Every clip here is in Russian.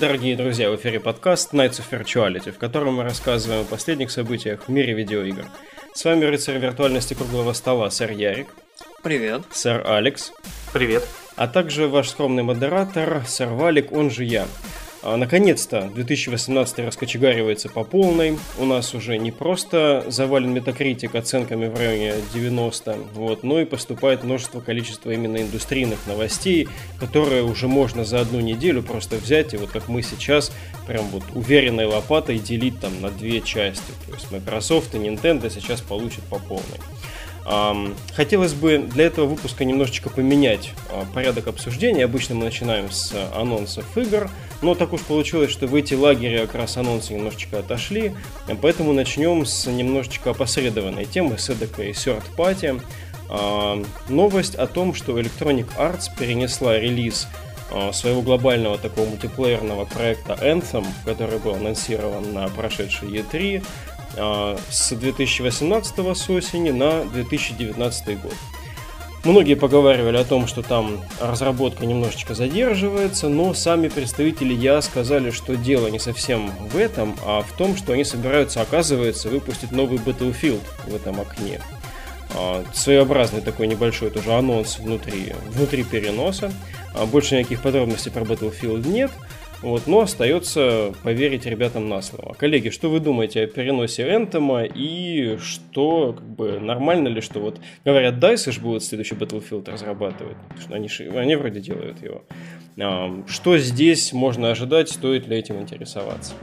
Дорогие друзья, в эфире подкаст Nights of Virtuality, в котором мы рассказываем о последних событиях в мире видеоигр. С вами рыцарь виртуальности круглого стола, сэр Ярик. Привет. Сэр Алекс. Привет. А также ваш скромный модератор, сэр Валик, он же я. А, наконец-то 2018 раскочегаривается по полной. У нас уже не просто завален метакритик оценками в районе 90, вот, но и поступает множество количества именно индустрийных новостей, которые уже можно за одну неделю просто взять и вот как мы сейчас прям вот уверенной лопатой делить там на две части. То есть Microsoft и Nintendo сейчас получат по полной. Хотелось бы для этого выпуска немножечко поменять а, порядок обсуждения. Обычно мы начинаем с анонсов игр, но так уж получилось, что в эти лагеря как раз анонсы немножечко отошли, поэтому начнем с немножечко опосредованной темы, с эдакой third party. Новость о том, что Electronic Arts перенесла релиз а, своего глобального такого мультиплеерного проекта Anthem, который был анонсирован на прошедшей E3, а, с 2018 с осени на 2019 год. Многие поговаривали о том, что там разработка немножечко задерживается, но сами представители Я сказали, что дело не совсем в этом, а в том, что они собираются, оказывается, выпустить новый Battlefield в этом окне. А, своеобразный такой небольшой тоже анонс внутри, внутри переноса. А, больше никаких подробностей про Battlefield нет. Вот, но остается поверить ребятам на слово. Коллеги, что вы думаете о переносе Энтома и что, как бы, нормально ли, что вот, говорят, DICE же будут следующий Battlefield разрабатывать, они, они вроде делают его. А, что здесь можно ожидать, стоит ли этим интересоваться?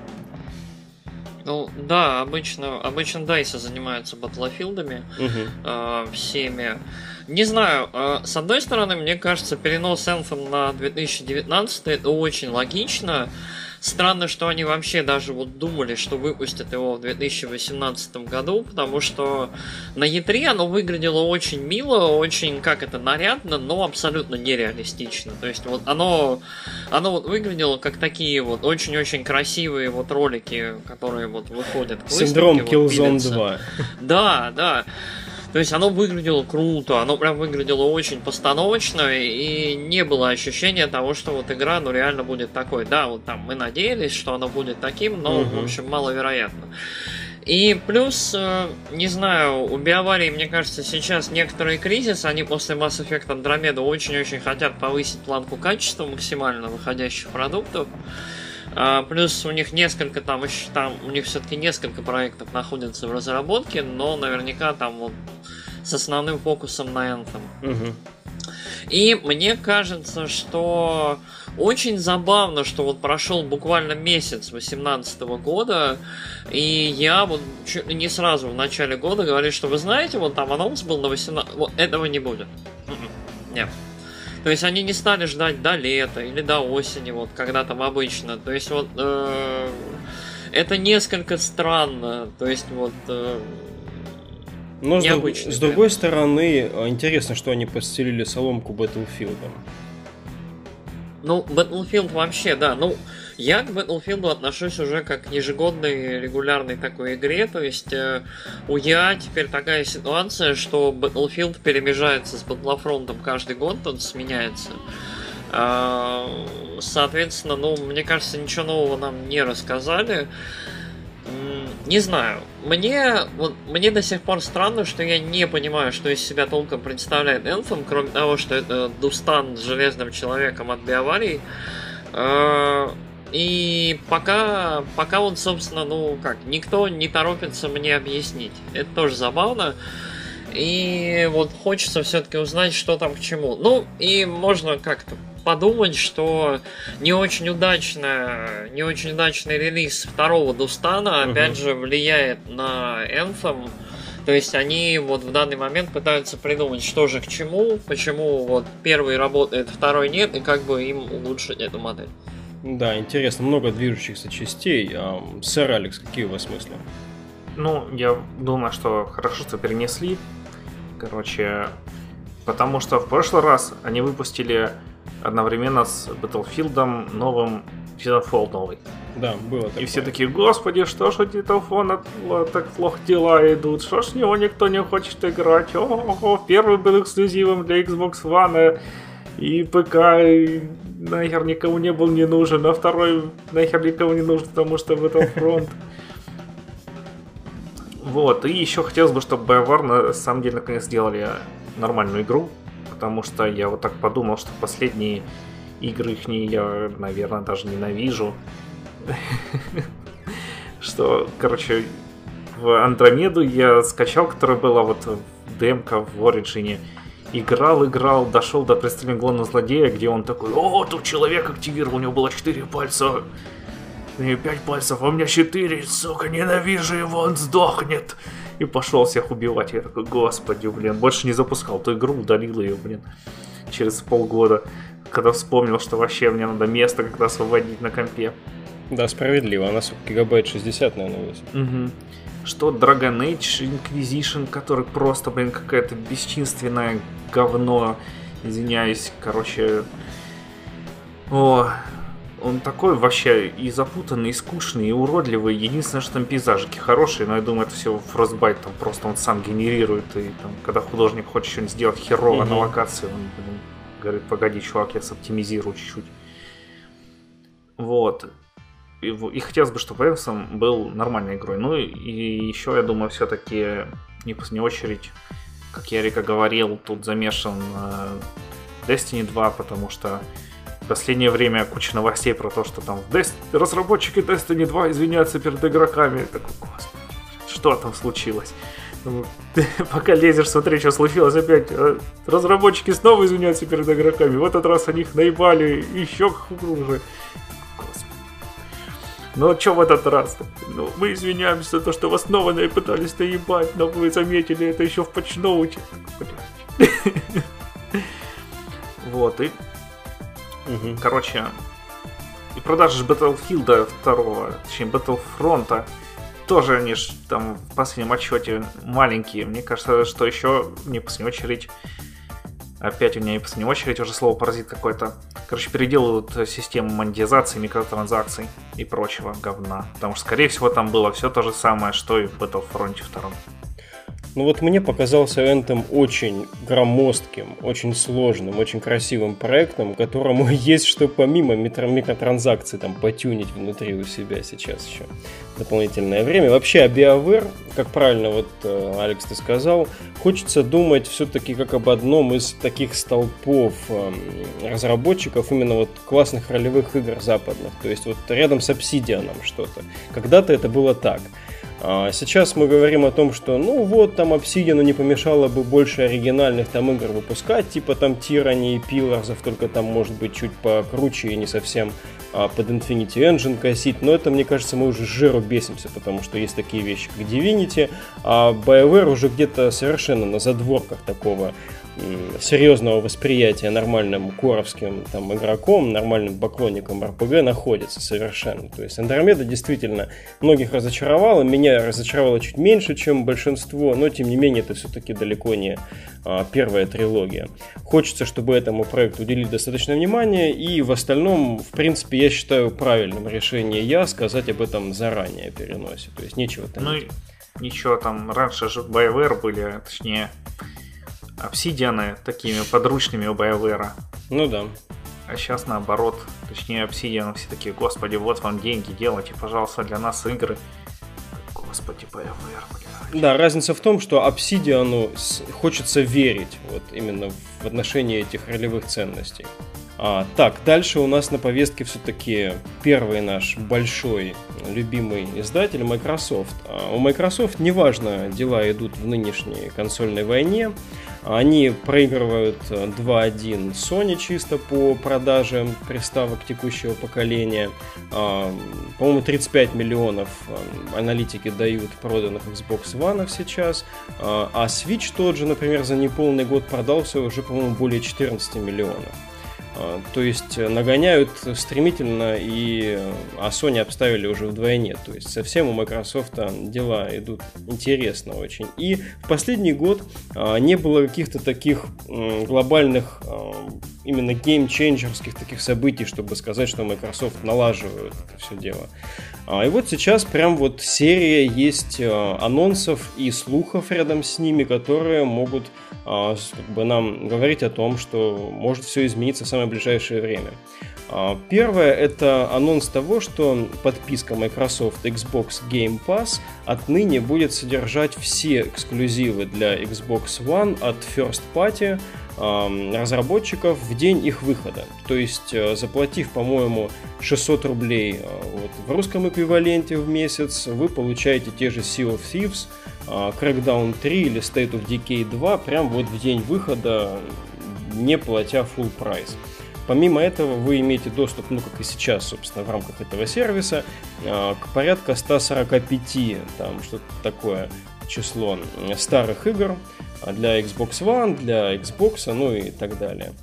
Ну да, обычно, обычно DICE занимаются батлофилдами угу. э, всеми. Не знаю, э, с одной стороны, мне кажется, перенос Anthem на 2019 это очень логично. Странно, что они вообще даже вот думали, что выпустят его в 2018 году, потому что на E3 оно выглядело очень мило, очень, как это, нарядно, но абсолютно нереалистично. То есть вот оно, оно вот выглядело как такие вот очень-очень красивые вот ролики, которые вот выходят. Синдром Killzone вот, 2. Да, да. То есть оно выглядело круто, оно прям выглядело очень постановочно, и не было ощущения того, что вот игра, ну, реально будет такой. Да, вот там мы надеялись, что оно будет таким, но, угу. в общем, маловероятно. И плюс, э, не знаю, у Биоварии, мне кажется, сейчас некоторые кризисы, они после Mass Effect Andromeda очень-очень хотят повысить планку качества максимально выходящих продуктов. А, плюс у них несколько там еще там у них все-таки несколько проектов находятся в разработке, но наверняка там вот с основным фокусом на Anthem. Угу. И мне кажется, что очень забавно, что вот прошел буквально месяц 2018 года, и я вот не сразу в начале года говорю, что вы знаете, вот там анонс был на 18... Вот этого не будет. Нет. То есть они не стали ждать до лета или до осени, вот когда там обычно. То есть вот э, это несколько странно. То есть вот э, но с, с другой стороны, интересно, что они постелили соломку Battlefield. Ну, Battlefield вообще, да. Ну, я к Battlefield отношусь уже как к ежегодной регулярной такой игре, то есть э, у я теперь такая ситуация, что Battlefield перемежается с Battlefront каждый год, он сменяется. Э, соответственно, ну, мне кажется, ничего нового нам не рассказали. Не знаю. Мне, вот, мне до сих пор странно, что я не понимаю, что из себя толком представляет Anthem, кроме того, что это Дустан с железным человеком от биаварий. Э, и пока, пока он, собственно, ну как, никто не торопится мне объяснить. Это тоже забавно. И вот хочется все-таки узнать, что там к чему. Ну, и можно как-то подумать, что не очень удачно, не очень удачный релиз второго Дустана, угу. опять же, влияет на Anthem. То есть они вот в данный момент пытаются придумать, что же к чему, почему вот первый работает, второй нет, и как бы им улучшить эту модель. Да, интересно, много движущихся частей. А, сэр Алекс, какие у вас мысли? Ну, я думаю, что хорошо, что перенесли. Короче, потому что в прошлый раз они выпустили одновременно с Battlefield новым Titanfall новый. Да, было такое. И все такие, господи, что ж у Titanfall так плохо дела идут, что ж в него никто не хочет играть, о, -о, -о первый был эксклюзивом для Xbox One и ПК, и нахер никому не был не нужен, а второй нахер никому не нужен, потому что Battlefront. Вот, и еще хотелось бы, чтобы BioWare на самом деле наконец сделали нормальную игру, потому что я вот так подумал, что последние игры их я, наверное, даже ненавижу. Что, короче, в Андромеду я скачал, которая была вот демка в Ориджине. Играл, играл, дошел до представления главного злодея, где он такой, о, тут человек активировал, у него было 4 пальца, и 5 пальцев, а у меня 4, сука, ненавижу его, он сдохнет. И пошел всех убивать. Я такой, господи, блин, больше не запускал эту игру, удалил ее, блин, через полгода, когда вспомнил, что вообще мне надо место когда освободить на компе. Да, справедливо, она, гигабайт 60, наверное, весит. Угу что Dragon Age Inquisition, который просто, блин, какая-то бесчинственное говно. Извиняюсь, короче... О, он такой вообще и запутанный, и скучный, и уродливый. Единственное, что там пейзажики хорошие, но я думаю, это все Frostbite там просто он сам генерирует. И там, когда художник хочет что-нибудь сделать херово mm-hmm. на локации, он блин, говорит, погоди, чувак, я соптимизирую чуть-чуть. Вот и, хотелось бы, чтобы Энсом был нормальной игрой. Ну и еще, я думаю, все-таки не в последнюю очередь, как я Рика говорил, тут замешан э, Destiny 2, потому что в последнее время куча новостей про то, что там Dest... разработчики Destiny 2 извиняются перед игроками. Я такой, господи, что там случилось? Ну, пока лезешь, смотри, что случилось опять. Э, разработчики снова извиняются перед игроками. В этот раз они их наебали еще хуже. Ну а что в этот раз? Ну, мы извиняемся за то, что вас снова пытались наебать, но вы заметили это еще в патчноуте. Вот, и... Короче, и продажи Battlefield 2, точнее Battlefront, тоже они ж там в последнем отчете маленькие. Мне кажется, что еще не в последнюю очередь Опять у меня не очередь уже слово паразит какой-то. Короче, переделывают систему монетизации, микротранзакций и прочего говна. Потому что, скорее всего, там было все то же самое, что и в Battlefront 2. Ну вот мне показался Anthem очень громоздким, очень сложным, очень красивым проектом, которому есть что помимо микротранзакций там потюнить внутри у себя сейчас еще дополнительное время. Вообще BioWare, как правильно вот э, Алекс ты сказал, хочется думать все-таки как об одном из таких столпов эм, разработчиков именно вот классных ролевых игр западных. То есть вот рядом с Obsidian что-то. Когда-то это было так. А сейчас мы говорим о том, что ну вот там Obsidian не помешало бы больше оригинальных там игр выпускать, типа там Tyranny и Pillars, только там может быть чуть покруче и не совсем а, под Infinity Engine косить, но это, мне кажется, мы уже жиру бесимся, потому что есть такие вещи, как Divinity, а BioWare уже где-то совершенно на задворках такого серьезного восприятия нормальным коровским там, игроком, нормальным поклонником РПГ находится совершенно. То есть Андромеда действительно многих разочаровала, меня разочаровала чуть меньше, чем большинство, но тем не менее это все-таки далеко не а, первая трилогия. Хочется, чтобы этому проекту уделили достаточно внимания, и в остальном, в принципе, я считаю правильным решение я сказать об этом заранее переносе. То есть нечего там... Ну, ничего там, раньше же BioWare были, точнее, обсидианы такими подручными у BioWare. Ну да. А сейчас наоборот, точнее обсидианы все такие, господи, вот вам деньги, делайте, пожалуйста, для нас игры. Господи, BioWare, блядь. Да, разница в том, что обсидиану хочется верить вот именно в отношении этих ролевых ценностей. А, так, дальше у нас на повестке все-таки первый наш большой любимый издатель Microsoft. А у Microsoft неважно, дела идут в нынешней консольной войне. Они проигрывают 2-1 Sony чисто по продаже приставок текущего поколения. А, по-моему, 35 миллионов аналитики дают проданных Xbox One сейчас. А Switch тот же, например, за неполный год продался уже, по-моему, более 14 миллионов. А, то есть э, нагоняют стремительно, и а Sony обставили уже вдвойне. То есть совсем у Microsoft дела идут интересно очень. И в последний год а, не было каких-то таких глобальных именно геймченджерских таких событий, чтобы сказать, что Microsoft налаживают это все дело. И вот сейчас прям вот серия есть анонсов и слухов рядом с ними, которые могут как бы нам говорить о том, что может все измениться в самое ближайшее время. А, первое – это анонс того, что подписка Microsoft Xbox Game Pass отныне будет содержать все эксклюзивы для Xbox One от First Party разработчиков в день их выхода. То есть, э, заплатив, по-моему, 600 рублей э, вот, в русском эквиваленте в месяц, вы получаете те же Sea of Thieves, а, Crackdown 3 или State of Decay 2 прям вот в день выхода, не платя full прайс. Помимо этого, вы имеете доступ, ну, как и сейчас, собственно, в рамках этого сервиса, к порядка 145, там, что-то такое число старых игр для Xbox One, для Xbox, ну и так далее.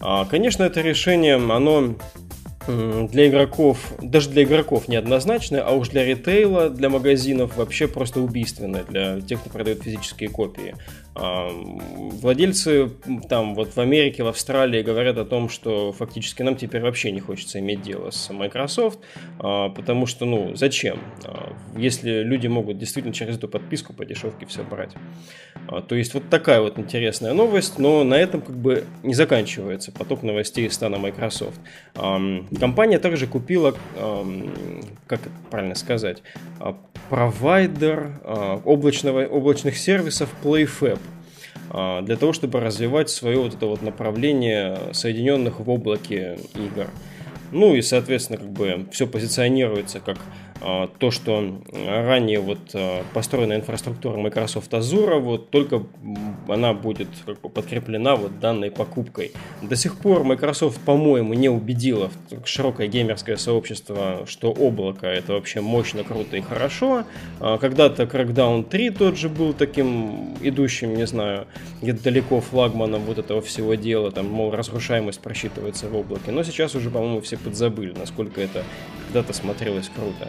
А, конечно, это решение, оно для игроков, даже для игроков неоднозначное, а уж для ритейла, для магазинов вообще просто убийственное для тех, кто продает физические копии. Владельцы там вот в Америке, в Австралии говорят о том, что фактически нам теперь вообще не хочется иметь дело с Microsoft, а, потому что, ну, зачем? А, если люди могут действительно через эту подписку по дешевке все брать. А, то есть вот такая вот интересная новость, но на этом как бы не заканчивается поток новостей из стана Microsoft. Компания также купила, как это правильно сказать, провайдер облачного, облачных сервисов PlayFab для того, чтобы развивать свое вот это вот направление соединенных в облаке игр. Ну и, соответственно, как бы все позиционируется как а, то, что ранее вот а, построенная инфраструктура Microsoft Azure, вот только она будет как бы подкреплена вот данной покупкой. До сих пор Microsoft, по-моему, не убедила широкое геймерское сообщество, что облако это вообще мощно, круто и хорошо. А, когда-то Crackdown 3 тот же был таким идущим, не знаю, где-то далеко флагманом вот этого всего дела, там, мол, разрушаемость просчитывается в облаке. Но сейчас уже, по-моему, все подзабыли, насколько это когда-то смотрелось круто.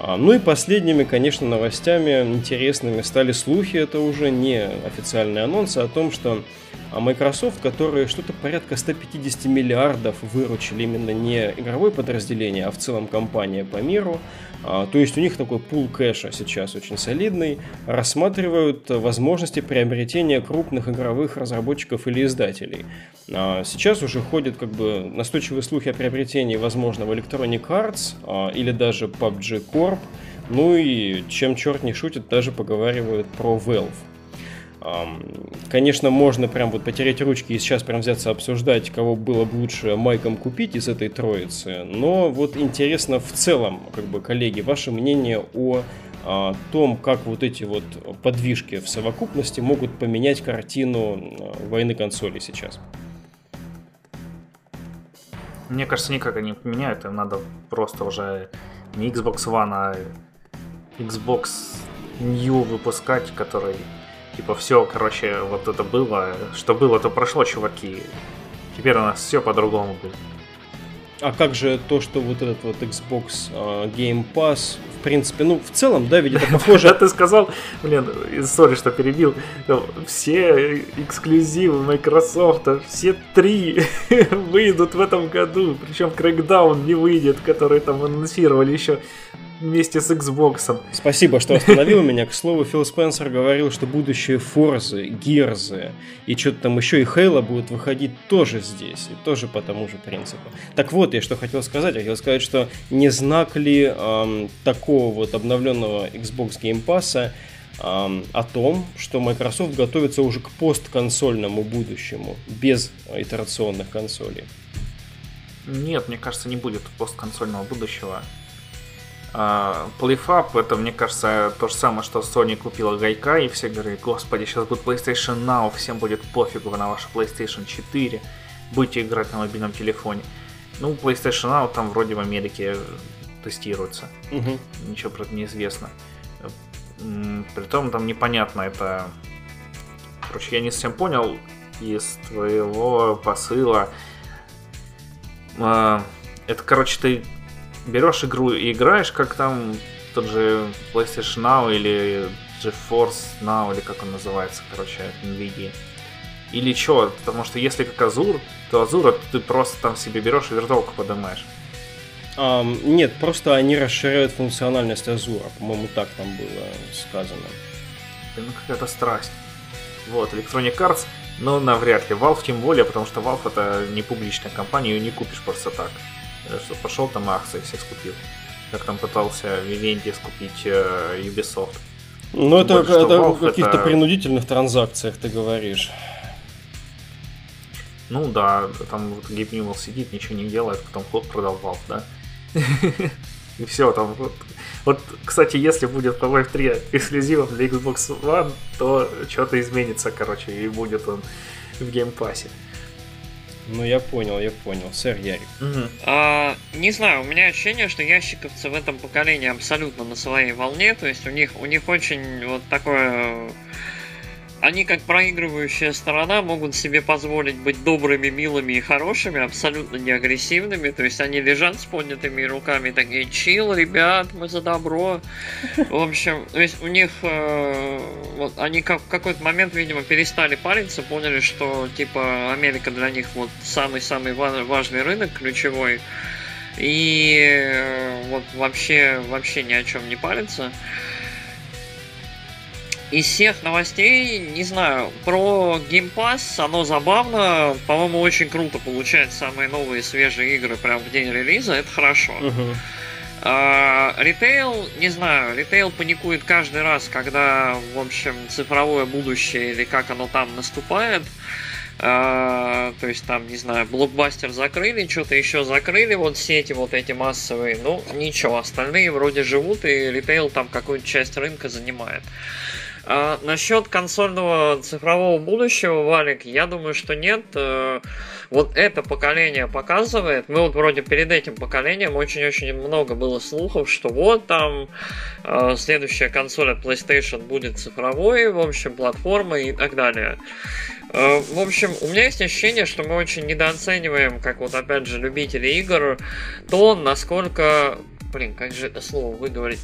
ну и последними, конечно, новостями интересными стали слухи, это уже не официальные анонсы, о том, что а Microsoft, которые что-то порядка 150 миллиардов выручили именно не игровое подразделение, а в целом компания по миру, а, то есть у них такой пул кэша сейчас очень солидный, рассматривают возможности приобретения крупных игровых разработчиков или издателей. А, сейчас уже ходят как бы настойчивые слухи о приобретении возможного Electronic Arts а, или даже PUBG Corp, ну и чем черт не шутит, даже поговаривают про Valve. Конечно, можно прям вот потерять ручки и сейчас прям взяться обсуждать, кого было бы лучше майком купить из этой троицы, но вот интересно в целом, как бы, коллеги, ваше мнение о о том, как вот эти вот подвижки в совокупности могут поменять картину а, войны консолей сейчас. Мне кажется, никак они не поменяют, им надо просто уже не Xbox One, а Xbox New выпускать, который Типа все, короче, вот это было, что было, то прошло, чуваки. Теперь у нас все по-другому будет. А как же то, что вот этот вот Xbox uh, Game Pass, принципе, ну, в целом, да, это похоже... ты сказал, блин, сори, что перебил, все эксклюзивы Microsoft, все три выйдут в этом году, причем Crackdown не выйдет, который там анонсировали еще вместе с Xbox. Спасибо, что остановил меня. К слову, Фил Спенсер говорил, что будущие Форзы, Гирзы и что-то там еще и Хейла будут выходить тоже здесь. И тоже по тому же принципу. Так вот, я что хотел сказать. Я хотел сказать, что не знак ли эм, такого вот обновленного Xbox Game Pass эм, о том, что Microsoft готовится уже к постконсольному будущему, без итерационных консолей? Нет, мне кажется, не будет постконсольного будущего. Uh, PlayFab, это, мне кажется, то же самое, что Sony купила Гайка, и все говорят, господи, сейчас будет PlayStation Now, всем будет пофигу на ваш PlayStation 4, будете играть на мобильном телефоне. Ну, PlayStation Now там вроде в Америке тестируется. Uh-huh. Ничего про это не известно. Притом там непонятно, это... Короче, я не совсем понял из твоего посыла. Uh, это, короче, ты берешь игру и играешь, как там тот же PlayStation Now или GeForce Now, или как он называется, короче, NVIDIA. Или что, потому что если как Азур, то Азура ты просто там себе берешь и виртуалку поднимаешь. Um, нет, просто они расширяют функциональность Азура, по-моему, так там было сказано. Ну, какая-то страсть. Вот, Electronic Arts, но навряд ли. Valve тем более, потому что Valve это не публичная компания, ее не купишь просто так. Что пошел там акции всех скупил. Как там пытался Vivendi скупить э, Ubisoft. Ну, это, это в каких-то это... принудительных транзакциях, ты говоришь. Ну да, там вот Гейб Ньюэлл сидит, ничего не делает, потом ход продал Valve, да? И все, там вот, вот, кстати, если будет Half-Life 3 эксклюзивом для Xbox One, то что-то изменится, короче, и будет он в Game Pass е. Ну, я понял, я понял. Сэр Ярик. Угу. А, не знаю, у меня ощущение, что ящиковцы в этом поколении абсолютно на своей волне. То есть у них, у них очень вот такое они, как проигрывающая сторона, могут себе позволить быть добрыми, милыми и хорошими, абсолютно не агрессивными. То есть они лежат с поднятыми руками, такие, chill, ребят, мы за добро. В общем, то есть у них, э, вот они как, в какой-то момент, видимо, перестали париться, поняли, что, типа, Америка для них вот самый-самый важный рынок, ключевой. И э, вот вообще, вообще ни о чем не париться. Из всех новостей, не знаю, про Game Pass, оно забавно, по-моему, очень круто получать самые новые свежие игры прямо в день релиза, это хорошо. Ритейл, не знаю, ритейл паникует каждый раз, когда, в общем, цифровое будущее или как оно там наступает. Uh, то есть там, не знаю, блокбастер закрыли, что-то еще закрыли, вот сети вот эти массовые, ну ничего, остальные вроде живут и ритейл там какую-то часть рынка занимает. А, насчет консольного цифрового будущего, Валик, я думаю, что нет. Э, вот это поколение показывает. Мы вот вроде перед этим поколением очень-очень много было слухов, что вот там э, следующая консоль от PlayStation будет цифровой, в общем, платформой и так далее. Э, в общем, у меня есть ощущение, что мы очень недооцениваем, как вот опять же любители игр, то, насколько блин, как же это слово выговорить?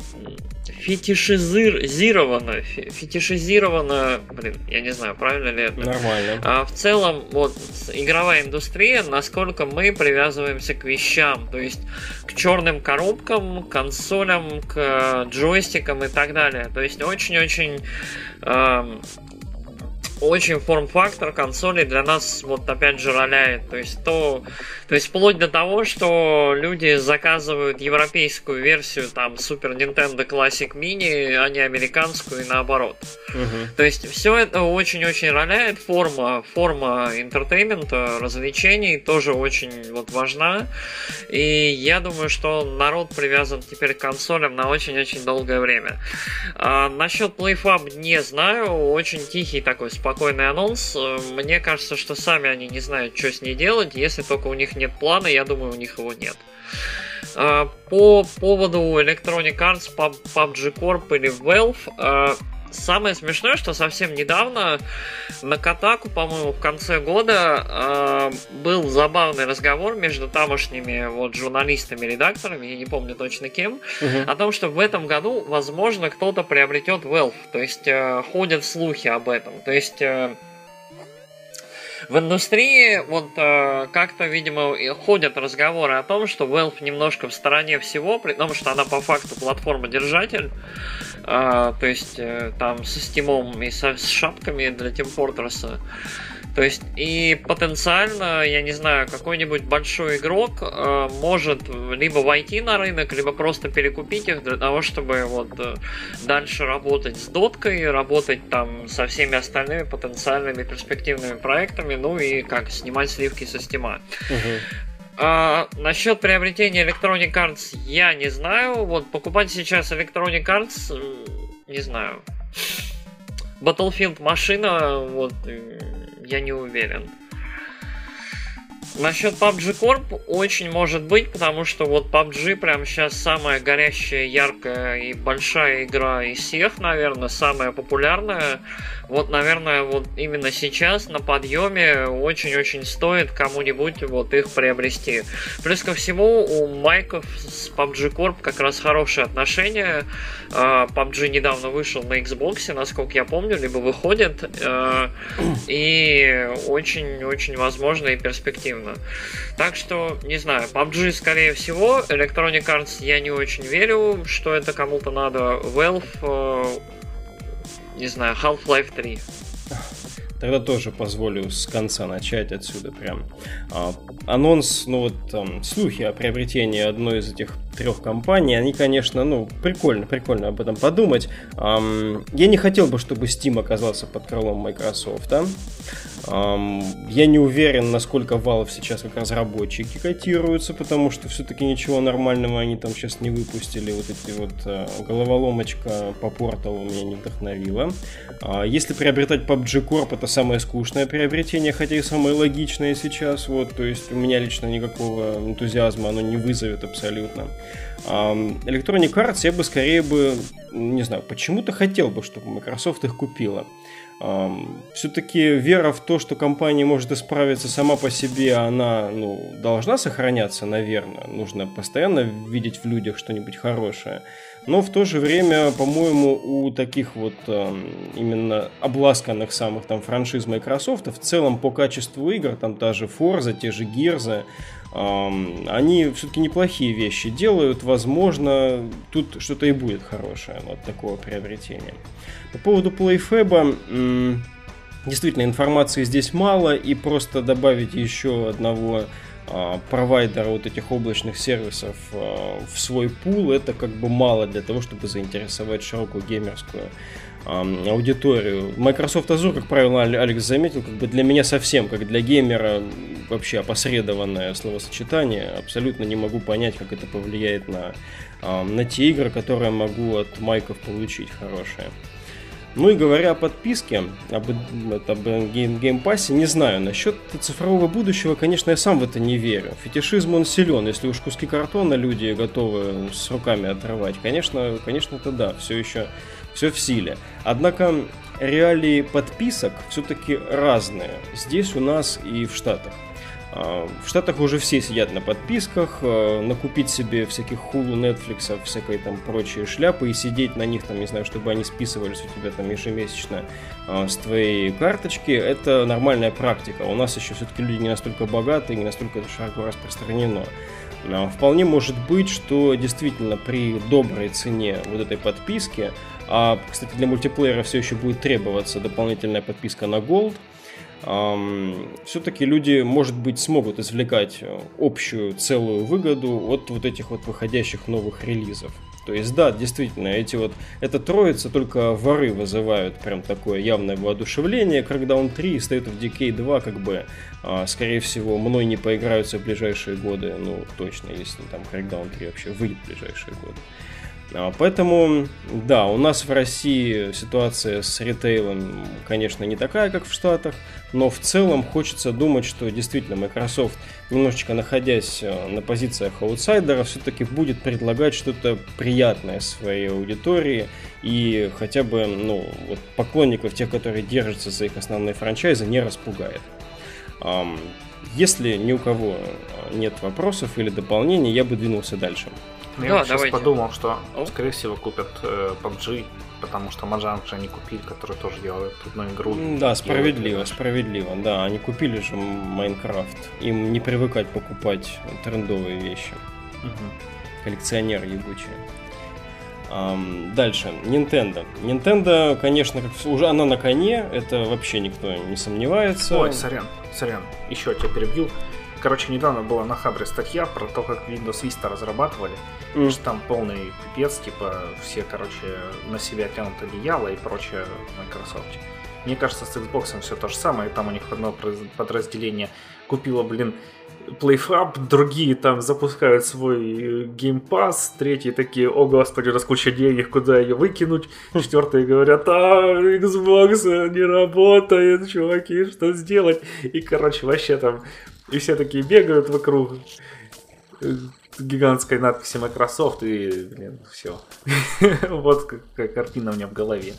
Фетишизировано, фетишизировано, блин, я не знаю, правильно ли это. Нормально. А в целом, вот, игровая индустрия, насколько мы привязываемся к вещам, то есть к черным коробкам, к консолям, к джойстикам и так далее. То есть очень-очень эм, очень форм-фактор консоли для нас вот опять же роляет. То есть то, то есть вплоть до того, что люди заказывают европейскую версию там Super Nintendo Classic Mini, а не американскую и наоборот. Угу. То есть все это очень-очень роляет. Форма, форма entertainment а, развлечений тоже очень вот важна. И я думаю, что народ привязан теперь к консолям на очень-очень долгое время. А, насчет PlayFab не знаю. Очень тихий такой спокойный анонс. Мне кажется, что сами они не знают, что с ней делать. Если только у них нет плана, я думаю, у них его нет. Э, по поводу Electronic Arts, PUBG Corp или Valve, э, Самое смешное, что совсем недавно на Катаку, по-моему, в конце года э, был забавный разговор между тамошними вот журналистами, редакторами, я не помню точно кем, угу. о том, что в этом году, возможно, кто-то приобретет Valve. То есть э, ходят слухи об этом. То есть э, в индустрии вот э, как-то, видимо, ходят разговоры о том, что Valve немножко в стороне всего, при том, что она по факту платформа-держатель, э, то есть э, там со стимом и со, с шапками для Team Fortress. То есть и потенциально, я не знаю, какой-нибудь большой игрок э, может либо войти на рынок, либо просто перекупить их для того, чтобы вот э, дальше работать с доткой, работать там со всеми остальными потенциальными перспективными проектами, ну и как снимать сливки со стима. А, насчет приобретения Electronic Arts я не знаю. Вот покупать сейчас Electronic Arts не знаю. Battlefield машина, вот я не уверен. Насчет PUBG Corp очень может быть, потому что вот PUBG прям сейчас самая горящая, яркая и большая игра из всех, наверное, самая популярная. Вот, наверное, вот именно сейчас на подъеме очень-очень стоит кому-нибудь вот их приобрести. Плюс ко всему у Майков с PUBG Corp как раз хорошие отношения. PUBG а, недавно вышел на Xbox, насколько я помню, либо выходит. А, и очень-очень возможно и перспективно. Так что, не знаю, PUBG скорее всего, Electronic Arts я не очень верю, что это кому-то надо. Valve, а, не знаю, Half-Life 3. Тогда тоже позволю с конца начать отсюда прям. А, анонс, ну вот там, слухи о приобретении одной из этих трех компаний, они, конечно, ну, прикольно, прикольно об этом подумать. Um, я не хотел бы, чтобы Steam оказался под крылом Microsoft. Um, я не уверен, насколько Valve сейчас как разработчики котируются, потому что все-таки ничего нормального они там сейчас не выпустили. Вот эти вот uh, головоломочка по порталу меня не вдохновила. Uh, если приобретать PUBG Corp, это самое скучное приобретение, хотя и самое логичное сейчас. Вот, то есть у меня лично никакого энтузиазма оно не вызовет абсолютно. Electronic Arts я бы скорее бы, не знаю, почему-то хотел бы, чтобы Microsoft их купила. Все-таки вера в то, что компания может исправиться сама по себе, она ну, должна сохраняться, наверное. Нужно постоянно видеть в людях что-нибудь хорошее. Но в то же время, по-моему, у таких вот именно обласканных самых там франшиз Microsoft в целом по качеству игр, там та же Forza, те же Gears, они все-таки неплохие вещи делают. Возможно, тут что-то и будет хорошее от такого приобретения. По поводу PlayFab, действительно, информации здесь мало, и просто добавить еще одного провайдера вот этих облачных сервисов а, в свой пул, это как бы мало для того, чтобы заинтересовать широкую геймерскую аудиторию. Microsoft Azure, как правило, Алекс заметил, как бы для меня совсем, как для геймера, вообще опосредованное словосочетание. Абсолютно не могу понять, как это повлияет на, на те игры, которые могу от майков получить хорошие. Ну и говоря о подписке, об, об game, Game Pass е, не знаю, насчет цифрового будущего, конечно, я сам в это не верю. Фетишизм он силен, если уж куски картона люди готовы с руками отрывать, конечно, конечно, это да, все еще все в силе. Однако реалии подписок все-таки разные здесь у нас и в Штатах. А, в Штатах уже все сидят на подписках, а, накупить себе всяких хулу, Netflix, всякой там прочие шляпы и сидеть на них, там, не знаю, чтобы они списывались у тебя там ежемесячно а, с твоей карточки, это нормальная практика. У нас еще все-таки люди не настолько богатые, не настолько это широко распространено. Но вполне может быть, что действительно при доброй цене вот этой подписки а, кстати, для мультиплеера все еще будет требоваться дополнительная подписка на Gold. Все-таки люди, может быть, смогут извлекать э, общую целую выгоду от вот этих вот выходящих новых релизов. То есть, да, действительно, эти вот, эта троица только воры вызывают прям такое явное воодушевление. Crackdown 3 и State of Decay 2, как бы, а, скорее всего, мной не поиграются в ближайшие годы. Ну, точно, если там Crackdown 3 вообще выйдет в ближайшие годы. А, поэтому, да, у нас в России ситуация с ритейлом, конечно, не такая, как в Штатах, но в целом хочется думать, что действительно Microsoft, немножечко находясь э, на позициях аутсайдера, все-таки будет предлагать что-то приятное своей аудитории и хотя бы, ну, вот поклонников, тех, которые держатся за их основные франчайзы, не распугает. Если ни у кого нет вопросов или дополнений, я бы двинулся дальше. Я да, сейчас давайте. подумал, что, О. скорее всего, купят э, PUBG, потому что Маджанг же они купили, который тоже делает одну игру. Да, справедливо, справедливо, да. Они купили же Майнкрафт. Им не привыкать покупать трендовые вещи. Угу. Коллекционер ебучий. Um, дальше, Nintendo. Nintendo, конечно, как уже она на коне, это вообще никто не сомневается. Ой, сорян, сорян, еще тебя перебью. Короче, недавно была на Хабре статья про то, как Windows Vista разрабатывали. Mm. Что там полный пипец, типа все, короче, на себя тянут одеяло и прочее в Microsoft. Мне кажется, с Xbox все то же самое. Там у них одно подразделение купило, блин, PlayFab, другие там запускают свой э, Game Pass, третьи такие, о господи, раз куча денег, куда ее выкинуть, четвертые говорят, а, Xbox не работает, чуваки, что сделать? И, короче, вообще там и все такие бегают вокруг гигантской надписи Microsoft, и, блин, все. вот какая картина у меня в голове.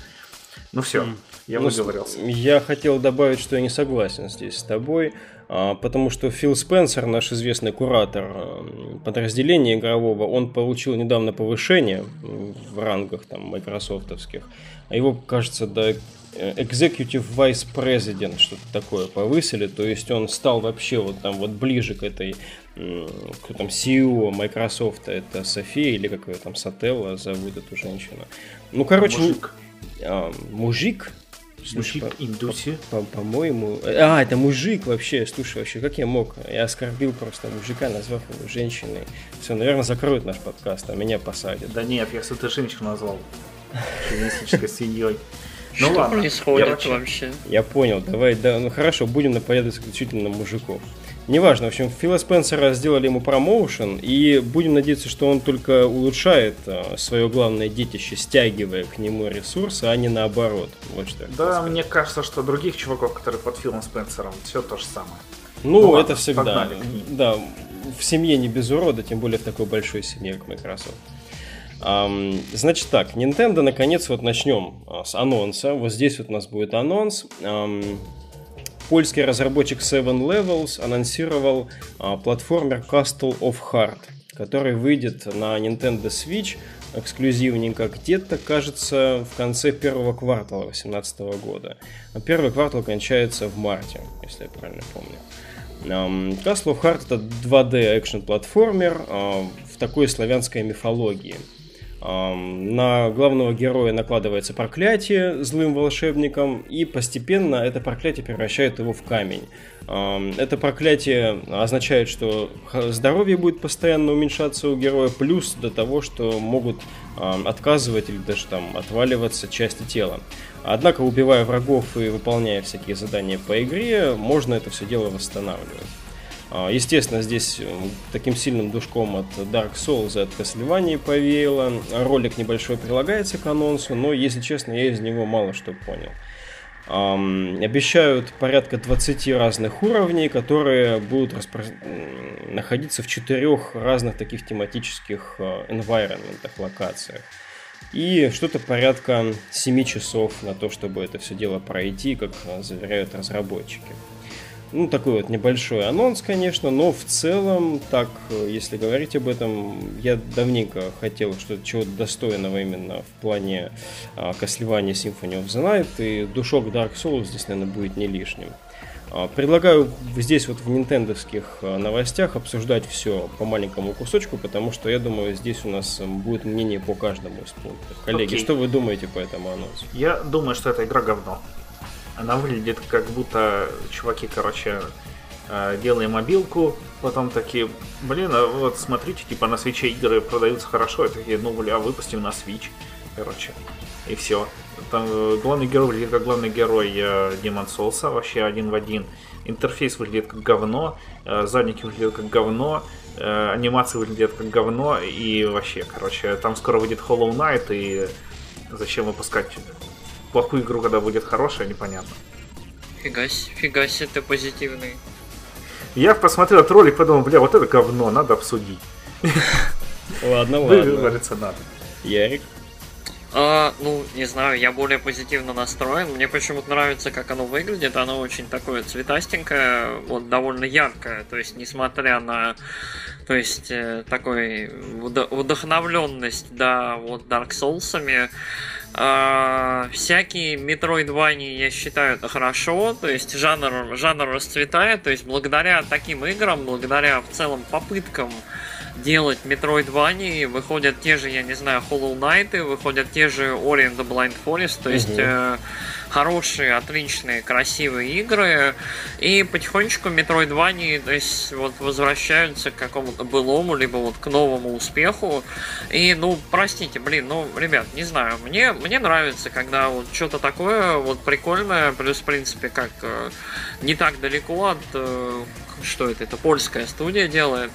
Ну все, я ну, выговорился. Я хотел добавить, что я не согласен здесь с тобой, а, потому что Фил Спенсер, наш известный куратор а, подразделения игрового, он получил недавно повышение в рангах там майкрософтовских. А его, кажется, до Executive Vice President, что-то такое повысили, то есть он стал вообще вот там вот ближе к этой, кто там, CEO Microsoft, это София или как ее там, Сателла зовут эту женщину. Ну, короче, мужик, мужик Слушай, мужик по, Индуси. По, по, по-моему... А, это мужик вообще. Слушай, вообще, как я мог? Я оскорбил просто мужика, назвав его женщиной. Все, наверное, закроют наш подкаст, а меня посадят. Да нет, если ты женщину назвал феминистической семьей. Ну Что ладно. происходит я, вообще? Я понял, давай, да, ну хорошо, будем нападать исключительно на мужиков. Неважно, в общем, Фила Спенсера сделали ему промоушен, и будем надеяться, что он только улучшает а, свое главное детище, стягивая к нему ресурсы, а не наоборот. Вот что да, мне кажется, что других чуваков, которые под Филом Спенсером, все то же самое. Ну, ну это ладно, всегда. Погнали. Да, в семье не без урода, тем более в такой большой семье, как Microsoft. Значит так, Nintendo наконец вот начнем uh, с анонса. Вот здесь вот у нас будет анонс. Польский разработчик Seven Levels анонсировал а, платформер Castle of Heart, который выйдет на Nintendo Switch эксклюзивненько где-то, кажется, в конце первого квартала 2018 года. А первый квартал кончается в марте, если я правильно помню. Castle of Heart это 2D экшен-платформер а, в такой славянской мифологии – на главного героя накладывается проклятие злым волшебником, и постепенно это проклятие превращает его в камень. Это проклятие означает, что здоровье будет постоянно уменьшаться у героя, плюс до того, что могут отказывать или даже там отваливаться части тела. Однако, убивая врагов и выполняя всякие задания по игре, можно это все дело восстанавливать. А, естественно, здесь э, таким сильным душком от Dark Souls и от Castlevania повеяло. Ролик небольшой прилагается к анонсу, но, если честно, я из него мало что понял. Обещают порядка 20 разных уровней, которые будут распро... находиться в четырех разных таких тематических э, environment, локациях. И что-то порядка 7 часов на то, чтобы это все дело пройти, как заверяют разработчики. Ну, такой вот небольшой анонс, конечно, но в целом, так, если говорить об этом, я давненько хотел что-то чего-то достойного именно в плане а, Castlevania Symphony of the Night, и душок Dark Souls здесь, наверное, будет не лишним. А, предлагаю здесь вот в нинтендовских а, новостях обсуждать все по маленькому кусочку, потому что я думаю, здесь у нас будет мнение по каждому из пунктов. Коллеги, okay. что вы думаете по этому анонсу? Я думаю, что эта игра говно. Она выглядит как будто чуваки, короче, э, делали мобилку, потом такие, блин, а вот смотрите, типа на свече игры продаются хорошо, и такие, ну бля, выпустим на Switch, короче, и все. Там э, главный герой выглядит как главный герой э, Demon Souls, вообще один в один. Интерфейс выглядит как говно, задники выглядят как говно, анимации выглядят как говно, и вообще, короче, там скоро выйдет Hollow Knight, и зачем выпускать плохую игру, когда будет хорошая, непонятно. Фига фига себе, ты позитивный. Я посмотрел этот ролик, подумал, бля, вот это говно, надо обсудить. Ладно, ладно. Выговориться надо. Ярик? А, ну, не знаю, я более позитивно настроен. Мне почему-то нравится, как оно выглядит. Оно очень такое цветастенькое, вот довольно яркое. То есть, несмотря на, то есть, э, такой вдохновленность, да, вот Dark Souls'ами, всякие метроидвани, я считаю, это хорошо, то есть жанр, жанр расцветает, то есть благодаря таким играм, благодаря в целом попыткам делать Metroidvania, выходят те же, я не знаю, Hollow Knight, выходят те же Ori and the Blind Forest, то есть угу. э, хорошие, отличные, красивые игры, и потихонечку Metroidvania, то есть вот возвращаются к какому-то былому, либо вот к новому успеху, и, ну, простите, блин, ну, ребят, не знаю, мне, мне нравится, когда вот что-то такое вот прикольное, плюс, в принципе, как э, не так далеко от, э, что это, это польская студия делает,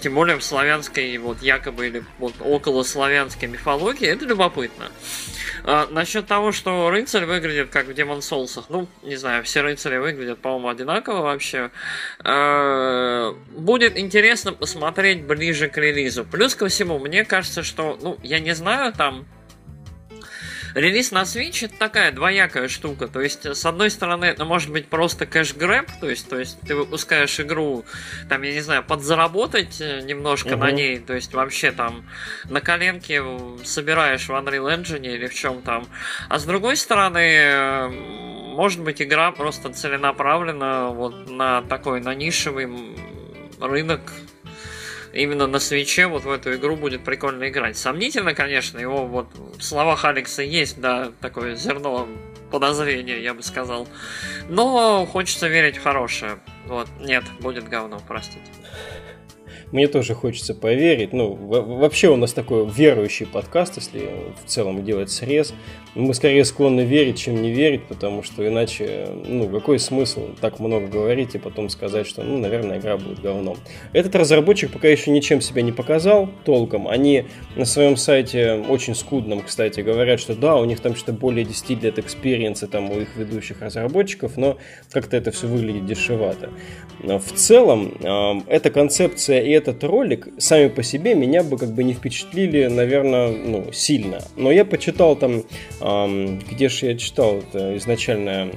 тем более в славянской, вот якобы, или вот около славянской мифологии, это любопытно. А, насчет того, что рыцарь выглядит как в Demon Souls, ну, не знаю, все рыцари выглядят, по-моему, одинаково вообще. А, будет интересно посмотреть ближе к релизу. Плюс ко всему, мне кажется, что, ну, я не знаю, там Релиз на Switch это такая двоякая штука. То есть, с одной стороны, это может быть просто кэш-грэб, то есть, то есть ты выпускаешь игру, там, я не знаю, подзаработать э, немножко угу. на ней, то есть вообще там на коленке собираешь в Unreal Engine или в чем там. А с другой стороны, может быть, игра просто целенаправлена вот на такой, на нишевый рынок именно на свече вот в эту игру будет прикольно играть. Сомнительно, конечно, его вот в словах Алекса есть, да, такое зерно подозрение, я бы сказал. Но хочется верить в хорошее. Вот, нет, будет говно, простите. Мне тоже хочется поверить. Ну, вообще у нас такой верующий подкаст, если в целом делать срез. Мы скорее склонны верить, чем не верить, потому что иначе, ну, какой смысл так много говорить и потом сказать, что, ну, наверное, игра будет говном. Этот разработчик пока еще ничем себя не показал толком. Они на своем сайте очень скудном, кстати, говорят, что да, у них там что-то более 10 лет experience а там у их ведущих разработчиков, но как-то это все выглядит дешевато. В целом, э, эта концепция и этот ролик сами по себе меня бы как бы не впечатлили, наверное, ну, сильно. Но я почитал там, эм, где же я читал, это изначально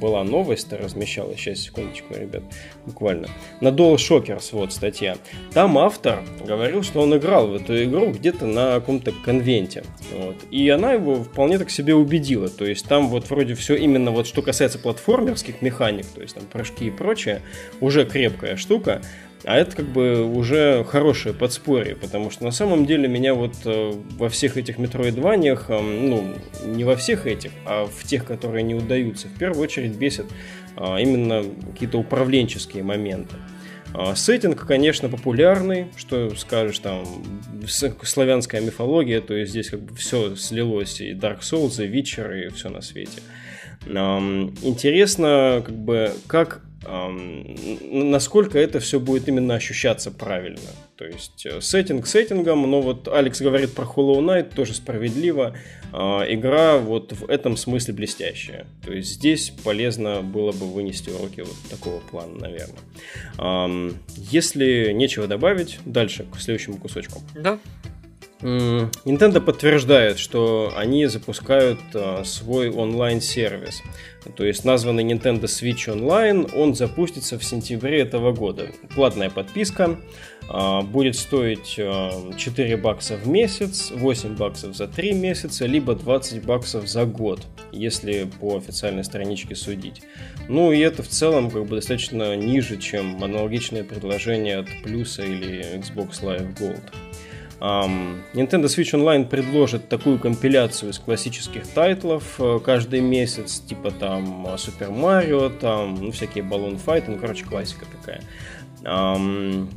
была новость, размещалась, сейчас, секундочку, ребят, буквально. На Dual Shockers, вот статья. Там автор говорил, что он играл в эту игру где-то на каком-то конвенте. Вот. И она его вполне так себе убедила. То есть там вот вроде все именно вот что касается платформерских механик, то есть там прыжки и прочее, уже крепкая штука. А это как бы уже хорошее подспорье, потому что на самом деле меня вот э, во всех этих метроидваниях, ну, не во всех этих, а в тех, которые не удаются, в первую очередь бесит э, именно какие-то управленческие моменты. А, сеттинг, конечно, популярный, что скажешь, там, славянская мифология, то есть здесь как бы все слилось, и Dark Souls, и Witcher, и все на свете. Интересно, как бы, как насколько это все будет именно ощущаться правильно. То есть э, сеттинг сеттингом, но вот Алекс говорит про Hollow Knight, тоже справедливо. А, игра вот в этом смысле блестящая. То есть здесь полезно было бы вынести уроки вот такого плана, наверное. Если нечего добавить, дальше к следующему кусочку. Да. Nintendo подтверждает, что они запускают а, свой онлайн-сервис. То есть названный Nintendo Switch Online, он запустится в сентябре этого года. Платная подписка а, будет стоить а, 4 бакса в месяц, 8 баксов за 3 месяца, либо 20 баксов за год, если по официальной страничке судить. Ну и это в целом как бы достаточно ниже, чем аналогичное предложение от Плюса или Xbox Live Gold. Um, Nintendo Switch Online предложит такую компиляцию из классических тайтлов э, каждый месяц, типа там Super Mario, там ну, всякие Balloon Fight, ну короче классика такая. Um,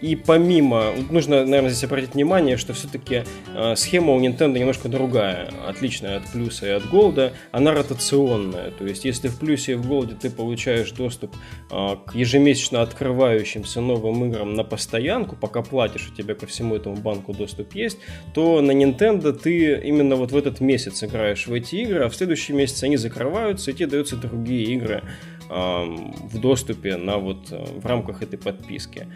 и помимо, нужно, наверное, здесь обратить внимание, что все-таки э, схема у Nintendo немножко другая, отличная от плюса и от голда, она ротационная. То есть, если в плюсе и в голде ты получаешь доступ э, к ежемесячно открывающимся новым играм на постоянку, пока платишь, у тебя ко всему этому банку доступ есть, то на Nintendo ты именно вот в этот месяц играешь в эти игры, а в следующий месяц они закрываются, и тебе даются другие игры в доступе на вот э, в рамках этой подписки.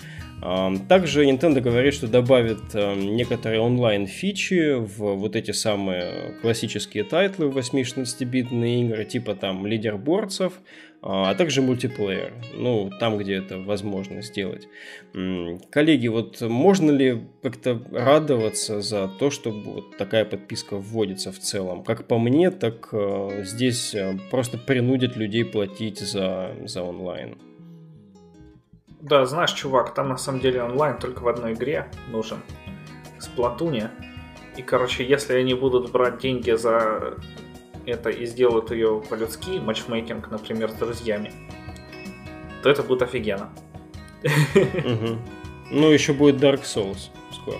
Также Nintendo говорит, что добавит некоторые онлайн-фичи в вот эти самые классические title ы в 8-16-битные игры, типа там leaderboard ов, а также мультиплеер, ну, там, где это возможно сделать. Коллеги, вот можно ли как-то радоваться за то, что вот такая подписка вводится в целом? Как по мне, так э, здесь э, просто принудят людей платить за, за онлайн. Да, знаешь, чувак, там на самом деле онлайн только в одной игре нужен. С Платуне. И, короче, если они будут брать деньги за это и сделают ее по-людски, матчмейкинг, например, с друзьями, то это будет офигенно. Ну, еще будет Dark Souls скоро.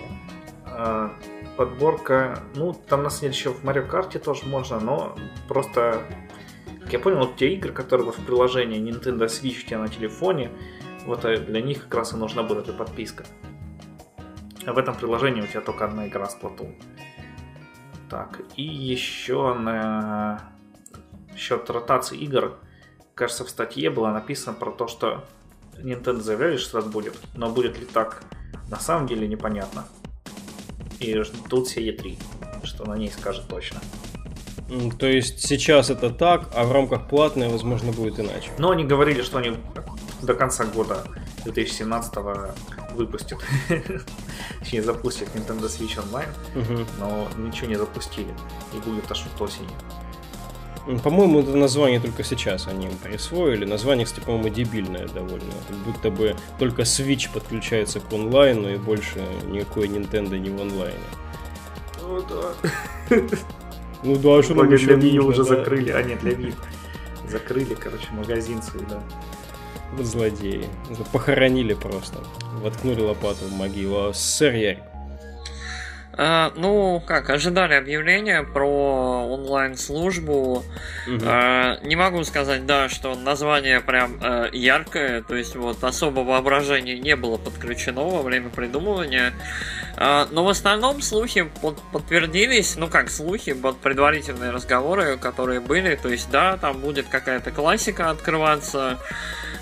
А, подборка, ну, там на самом деле еще в Mario Kart тоже можно, но просто, как я понял, те игры, которые в приложении Nintendo Switch у тебя на телефоне, вот э, для них как раз и нужна будет эта подписка. А в этом приложении у тебя только одна игра с Splatoon. Так, и еще на счет ротации игр, кажется, в статье было написано про то, что Nintendo заявляли, что так будет, но будет ли так на самом деле непонятно. И ждут все E3, что на ней скажет точно. То есть сейчас это так, а в рамках платной, возможно, будет иначе. Но они говорили, что они до конца года 2017 выпустят, точнее запустят Nintendo Switch Online, угу. но ничего не запустили и будет аж в осени. По-моему, это название только сейчас они им присвоили. Название, кстати, по-моему, дебильное довольно. Как будто бы только Switch подключается к онлайну и больше никакой Nintendo не в онлайне. Ну да. Ну да, а что нам еще для Wii уже да? закрыли, а нет, для Wii. Закрыли, короче, магазин свой, да. Вот злодеи. Похоронили просто. Воткнули лопату в могилу. А сэр Ярик, а, ну, как, ожидали объявления про онлайн-службу. Угу. А, не могу сказать, да, что название прям а, яркое, то есть вот особо воображение не было подключено во время придумывания. А, но в остальном слухи под, подтвердились, ну как слухи, вот предварительные разговоры, которые были, то есть да, там будет какая-то классика открываться.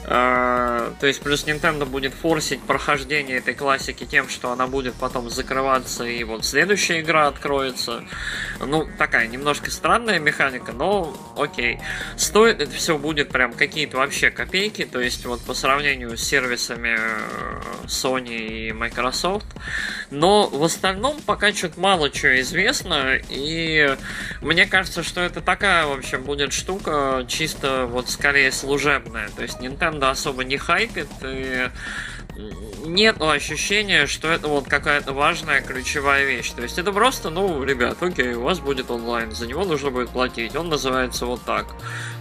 А, то есть плюс Nintendo будет форсить прохождение этой классики тем, что она будет потом закрываться и вот следующая игра откроется. Ну, такая немножко странная механика, но окей. Стоит это все будет прям какие-то вообще копейки, то есть вот по сравнению с сервисами э, Sony и Microsoft. Но в остальном пока что-то мало чего известно, и мне кажется, что это такая, в общем, будет штука чисто вот скорее служебная. То есть Nintendo Nintendo особо не хайпит, и нет ощущения, что это вот какая-то важная ключевая вещь. То есть это просто, ну, ребят, окей, у вас будет онлайн, за него нужно будет платить. Он называется вот так.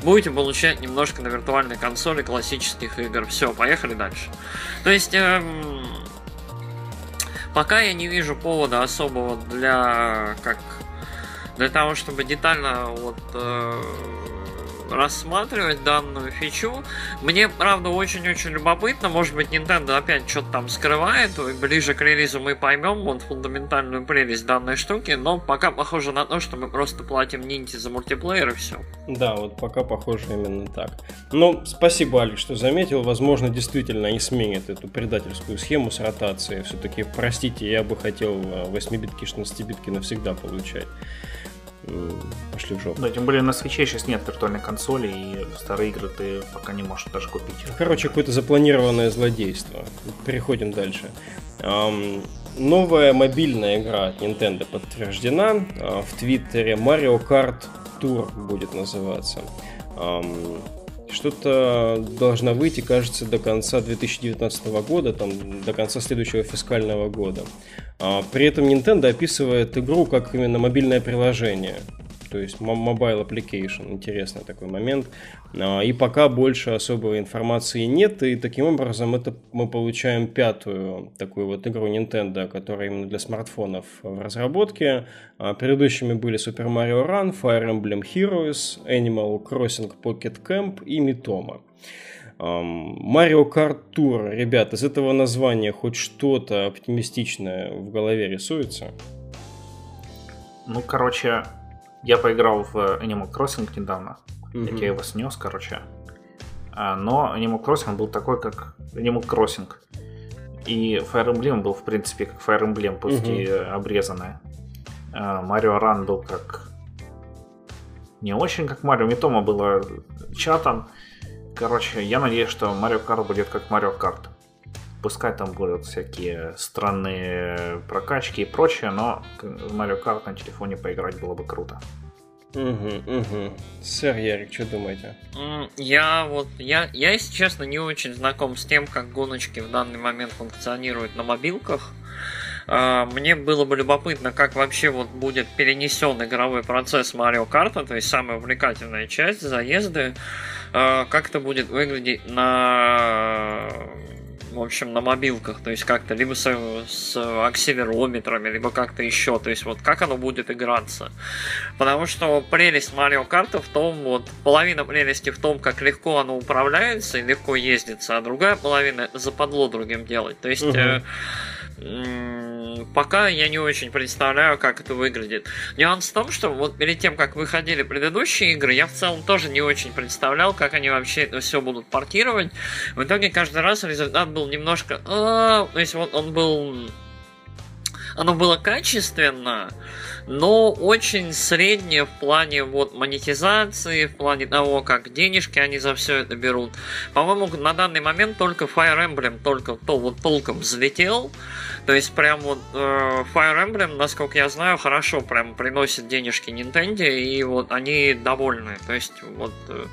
Будете получать немножко на виртуальной консоли классических игр. Все, поехали дальше. То есть эм, пока я не вижу повода особого для как для того, чтобы детально вот э, рассматривать данную фичу. Мне, правда, очень-очень любопытно. Может быть, Nintendo опять что-то там скрывает. И ближе к релизу мы поймем вот фундаментальную прелесть данной штуки. Но пока похоже на то, что мы просто платим Нинти за мультиплеер и все. Да, вот пока похоже именно так. Но спасибо, Алекс, что заметил. Возможно, действительно они сменят эту предательскую схему с ротацией. Все-таки, простите, я бы хотел 8-битки, 16-битки навсегда получать пошли в жопу. Да, тем более на свече сейчас нет виртуальной консоли, и старые игры ты пока не можешь даже купить. Короче, какое-то запланированное злодейство. Переходим дальше. Um, новая мобильная игра от Nintendo подтверждена. Uh, в Твиттере Mario Kart Tour будет называться. Что-то должна выйти, кажется, до конца 2019 года, там, до конца следующего фискального года. А, при этом Nintendo описывает игру как именно мобильное приложение то есть mobile application, интересный такой момент. А, и пока больше особой информации нет, и таким образом это мы получаем пятую такую вот игру Nintendo, которая именно для смартфонов в разработке. А, предыдущими были Super Mario Run, Fire Emblem Heroes, Animal Crossing Pocket Camp и Mitoma. Mario Kart Tour, ребят, из этого названия хоть что-то оптимистичное в голове рисуется? Ну, короче, я поиграл в Animal Crossing недавно. Mm-hmm. Я его снес, короче. А, но Animal Crossing был такой, как Animal Crossing. И Fire Emblem был, в принципе, как Fire Emblem, пусть mm-hmm. и обрезанная. Mario Run был как... Не очень как Марио. Митома было чатом. Короче, я надеюсь, что Mario Kart будет как Mario Kart. Пускай там будут всякие странные прокачки и прочее, но в Mario Kart на телефоне поиграть было бы круто. Угу, угу. Сэр Ярик, что думаете? Я вот, я, я, если честно, не очень знаком с тем, как гоночки в данный момент функционируют на мобилках. А, мне было бы любопытно, как вообще вот будет перенесен игровой процесс Mario Kart, то есть самая увлекательная часть, заезды, а, как это будет выглядеть на в общем, на мобилках, то есть как-то либо с, с акселерометрами, либо как-то еще, то есть вот как оно будет играться. Потому что прелесть Марио Карта в том, вот половина прелести в том, как легко оно управляется и легко ездится, а другая половина западло другим делать. То есть угу. э, пока я не очень представляю, как это выглядит. Нюанс в том, что вот перед тем, как выходили предыдущие игры, я в целом тоже не очень представлял, как они вообще это все будут портировать. В итоге каждый раз результат был немножко... А, то есть вот он был... Оно было качественно, но очень среднее в плане вот монетизации, в плане того, как денежки они за все это берут. По-моему, на данный момент только Fire Emblem только то, вот толком взлетел. То есть прям вот э, Fire Emblem, насколько я знаю, хорошо прям приносит денежки Nintendo, и вот они довольны. То есть вот э,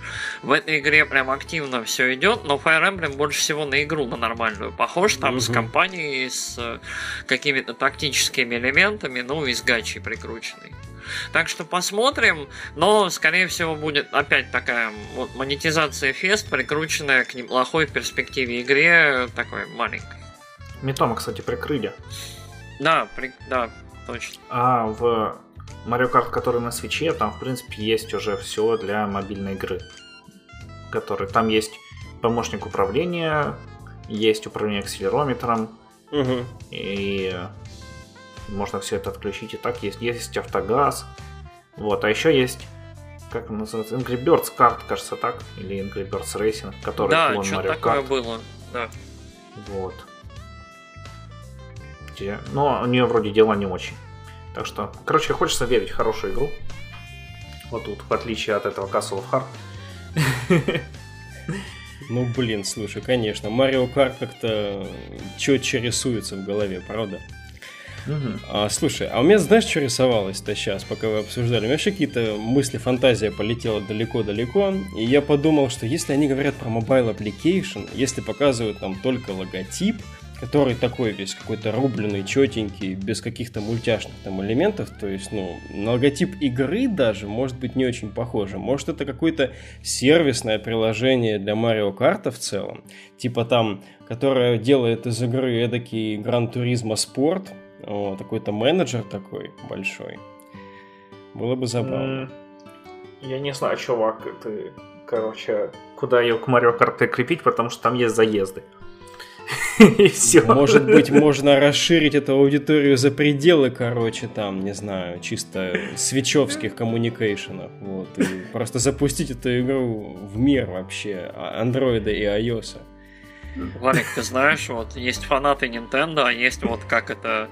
в этой игре прям активно все идет, но Fire Emblem больше всего на игру, на нормальную. Похож там mm-hmm. с компанией, с э, какими-то тактическими элементами, ну и с гачей прикрученной. Так что посмотрим, но, скорее всего, будет опять такая вот монетизация фест, прикрученная к неплохой в перспективе игре, такой маленькой. Метома, кстати, прикрыли. Да, при... да, точно. А в Mario Kart, который на свече, там, в принципе, есть уже все для мобильной игры. Который, там есть помощник управления, есть управление акселерометром, Угу. и можно все это отключить. И так есть, есть автогаз. Вот, а еще есть как он называется? Angry Birds Kart, кажется, так? Или Angry Birds Racing, который Да, клон что Mario такое Kart. было. Да. Вот. Но у нее вроде дела не очень. Так что, короче, хочется верить в хорошую игру. Вот тут, в отличие от этого Castle of Heart. Ну, блин, слушай, конечно, Марио Карт как-то четче рисуется в голове, правда? А, слушай, а у меня знаешь, что рисовалось-то сейчас, пока вы обсуждали? У меня вообще какие-то мысли, фантазия полетела далеко-далеко, и я подумал, что если они говорят про mobile application, если показывают там только логотип, который такой весь какой-то рубленый, четенький, без каких-то мультяшных там элементов, то есть, ну, на логотип игры даже может быть не очень похоже. Может, это какое-то сервисное приложение для Марио Карта в целом, типа там, которое делает из игры эдакий Гран Туризма Спорт, о, такой-то менеджер такой большой. Было бы забавно. Я не знаю, чувак, ты, короче, куда ее к Марио Kart прикрепить, потому что там есть заезды. И все. Может быть, можно расширить эту аудиторию за пределы, короче, там, не знаю, чисто свечевских коммуникейшенов. Вот, и просто запустить эту игру в мир вообще андроида и iOS. Валик, ты знаешь, вот есть фанаты Nintendo, а есть вот как это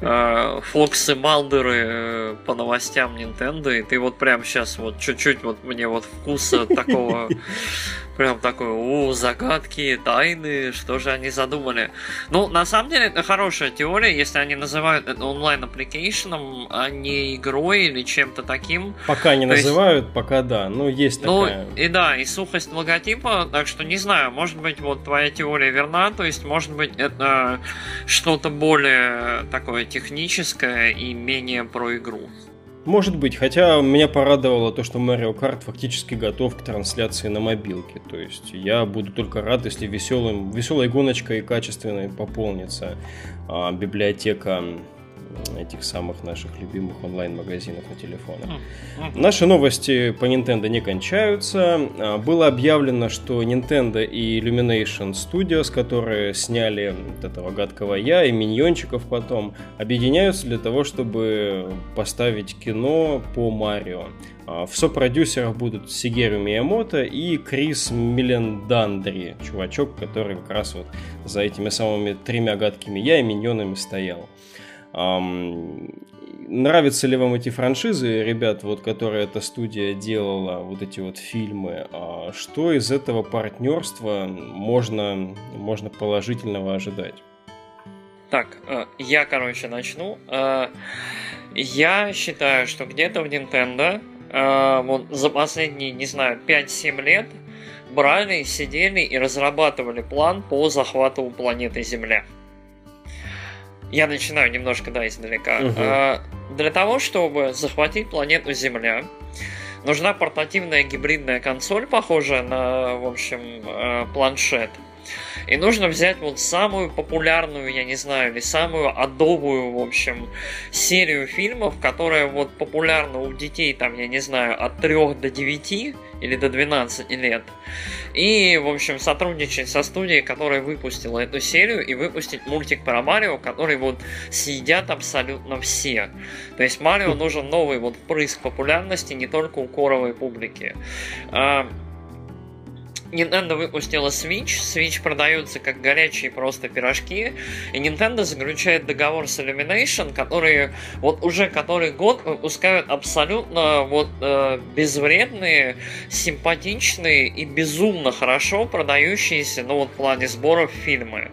э, Фоксы Малдеры э, по новостям Nintendo, и ты вот прям сейчас вот чуть-чуть вот мне вот вкуса такого прям такой, о, загадки, тайны, что же они задумали. Ну, на самом деле, это хорошая теория, если они называют это онлайн-application ом, а не игрой или чем-то таким. Пока не То есть- называют, пока да. Ну, есть Ну, такая. и да, и сухость логотипа, так что не знаю, может быть, вот твоя теория верна, то есть, может быть, это что-то более такое техническое и менее про игру. Может быть, хотя меня порадовало то, что Mario Kart фактически готов к трансляции на мобилке. То есть я буду только рад, если веселым, веселой гоночкой и качественной пополнится а, библиотека этих самых наших любимых онлайн-магазинов на телефонах. Наши новости по Nintendo не кончаются. А, Было объявлено, что Nintendo и Illumination Studios, которые сняли вот этого гадкого я и миньончиков потом, объединяются для того, чтобы поставить кино по Марио. А, В сопродюсерах будут Сигеру Миямото и Крис Милендандри, чувачок, который как раз вот за этими самыми тремя гадкими я и миньонами стоял. Ам, Нравятся ли вам эти франшизы, ребят, вот, которые эта студия делала, вот эти вот фильмы? А Что из этого партнерства можно, можно положительного ожидать? Так, э, я, короче, начну. Э, Я считаю, что где-то в Nintendo э, вот за последние, не знаю, 5-7 лет брали, сидели и разрабатывали план по захвату планеты Земля. Я начинаю немножко, да, издалека. Мгм. Э, Для того, чтобы захватить планету Земля, нужна портативная гибридная консоль, похожая на, в общем, э, планшет. И нужно взять вот самую популярную, я не знаю, или самую адовую, в общем, серию фильмов, которая вот популярна у детей, там, я не знаю, от 3 до 9 или до 12 лет. И, в общем, сотрудничать со студией, которая выпустила эту серию, и выпустить мультик про Марио, который вот съедят абсолютно все. То есть Марио нужен новый вот впрыск популярности не только у коровой публики. Nintendo выпустила Switch, Switch продается как горячие просто пирожки, и Nintendo заключает договор с Illumination, которые вот уже который год выпускают абсолютно вот э, безвредные, симпатичные и безумно хорошо продающиеся, ну вот в плане сборов фильмы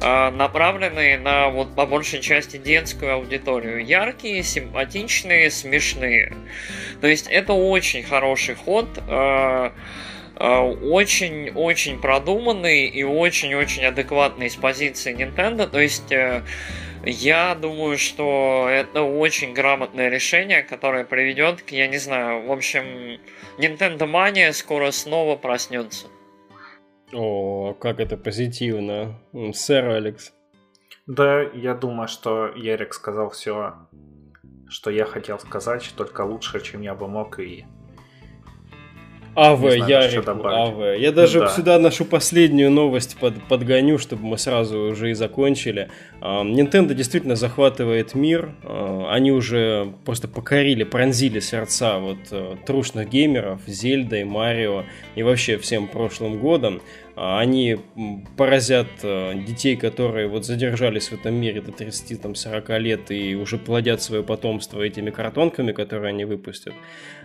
э, направленные на вот по большей части детскую аудиторию. Яркие, симпатичные, смешные. То есть это очень хороший ход. Э, очень-очень продуманный и очень-очень адекватный с позиции Nintendo. То есть я думаю, что это очень грамотное решение, которое приведет к, я не знаю, в общем, Nintendo Mania скоро снова проснется. О, как это позитивно, сэр Алекс. Да, я думаю, что Ярик сказал все, что я хотел сказать, только лучше, чем я бы мог, и АВ, Ярик, АВ. Я даже да. сюда нашу последнюю новость под, подгоню, чтобы мы сразу уже и закончили. Nintendo действительно захватывает мир. А, они уже просто покорили, пронзили сердца вот э, трушных геймеров, Зельдой, Марио и вообще всем прошлым годом. А, они поразят э, детей, которые вот задержались в этом мире до 30-40 лет и уже плодят свое потомство этими картонками, которые они выпустят.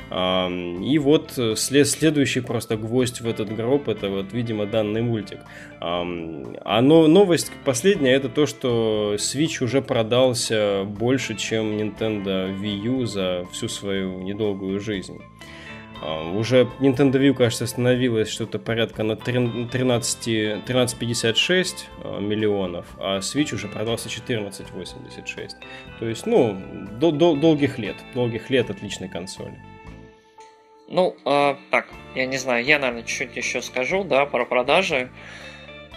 И вот э, след, следующий просто гвоздь в этот гроб, это вот, видимо, данный мультик. А новость последняя, это то, что Switch уже продался больше, чем Nintendo Wii U за всю свою недолгую жизнь. А, уже Nintendo Wii, кажется, остановилась что-то порядка на 13, 13,56 а, миллионов, а Switch уже продался 14,86. То есть, ну, до, до, долгих лет, долгих лет отличной консоли. Ну, э, так, я не знаю, я, наверное, чуть-чуть еще скажу, да, про продажи.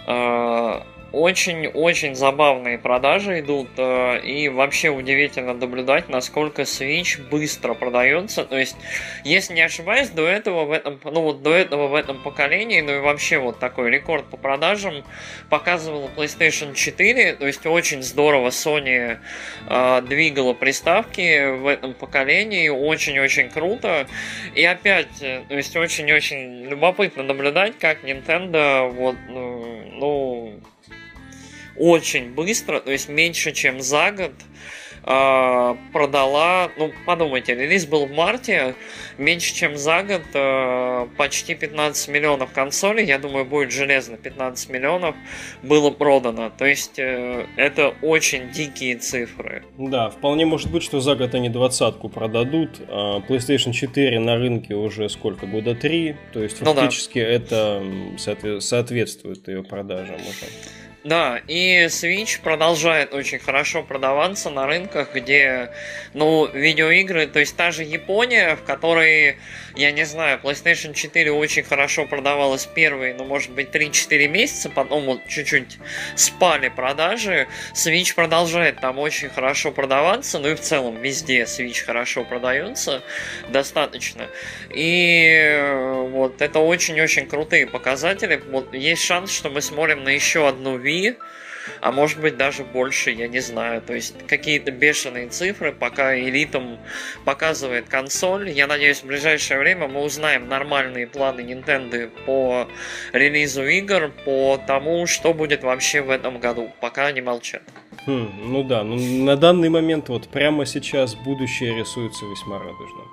Э, очень-очень забавные продажи идут, э, и вообще удивительно наблюдать, насколько Switch быстро продается. То есть, если не ошибаюсь, до этого в этом, ну вот до этого в этом поколении, ну и вообще вот такой рекорд по продажам показывала PlayStation 4, то есть очень здорово Sony э, двигала приставки в этом поколении, очень-очень круто. И опять, э, то есть очень-очень любопытно наблюдать, как Nintendo вот, ну, ну очень быстро, то есть меньше, чем за год, а, продала, ну, подумайте, релиз был в марте, меньше, чем за год, а, почти 15 миллионов консолей, я думаю, будет железно 15 миллионов, было продано. То есть, э, это очень дикие цифры. Да, вполне может быть, что за год они двадцатку продадут. А PlayStation 4 на рынке уже сколько? Года три. То есть, фактически ну, да. это соответствует ее продажам уже. Да, и Switch продолжает очень хорошо продаваться на рынках, где, ну, видеоигры, то есть та же Япония, в которой я не знаю, PlayStation 4 очень хорошо продавалась первые, ну, может быть, 3-4 месяца, потом вот чуть-чуть спали продажи. Switch продолжает там очень хорошо продаваться, ну и в целом везде Switch хорошо продается, достаточно. И э, вот это очень-очень крутые показатели. Вот есть шанс, что мы смотрим на еще одну Wii, а может быть даже больше, я не знаю. То есть какие-то бешеные цифры, пока элитам показывает консоль. Я надеюсь, в ближайшее время мы узнаем нормальные планы Nintendo по релизу игр, по тому, что будет вообще в этом году, пока они молчат. Хм, ну да, ну на данный момент вот прямо сейчас будущее рисуется весьма радужно.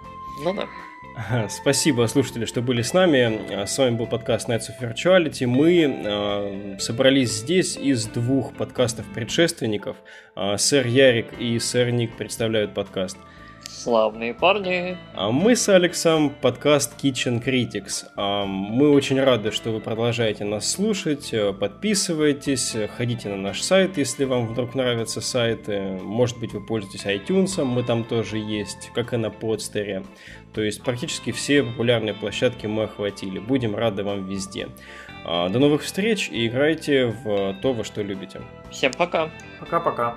Ну да. Спасибо, слушатели, что были с нами. С вами был подкаст Nights of Virtuality. Мы э, собрались здесь из двух подкастов-предшественников. Э, сэр Ярик и сэр Ник представляют подкаст. Славные парни. А мы с Алексом подкаст Kitchen Critics. Мы очень рады, что вы продолжаете нас слушать. Подписывайтесь, ходите на наш сайт, если вам вдруг нравятся сайты. Может быть, вы пользуетесь iTunes, мы там тоже есть, как и на подстере. То есть практически все популярные площадки мы охватили. Будем рады вам везде. А, до новых встреч и играйте в то, во что любите. Всем пока. Пока-пока.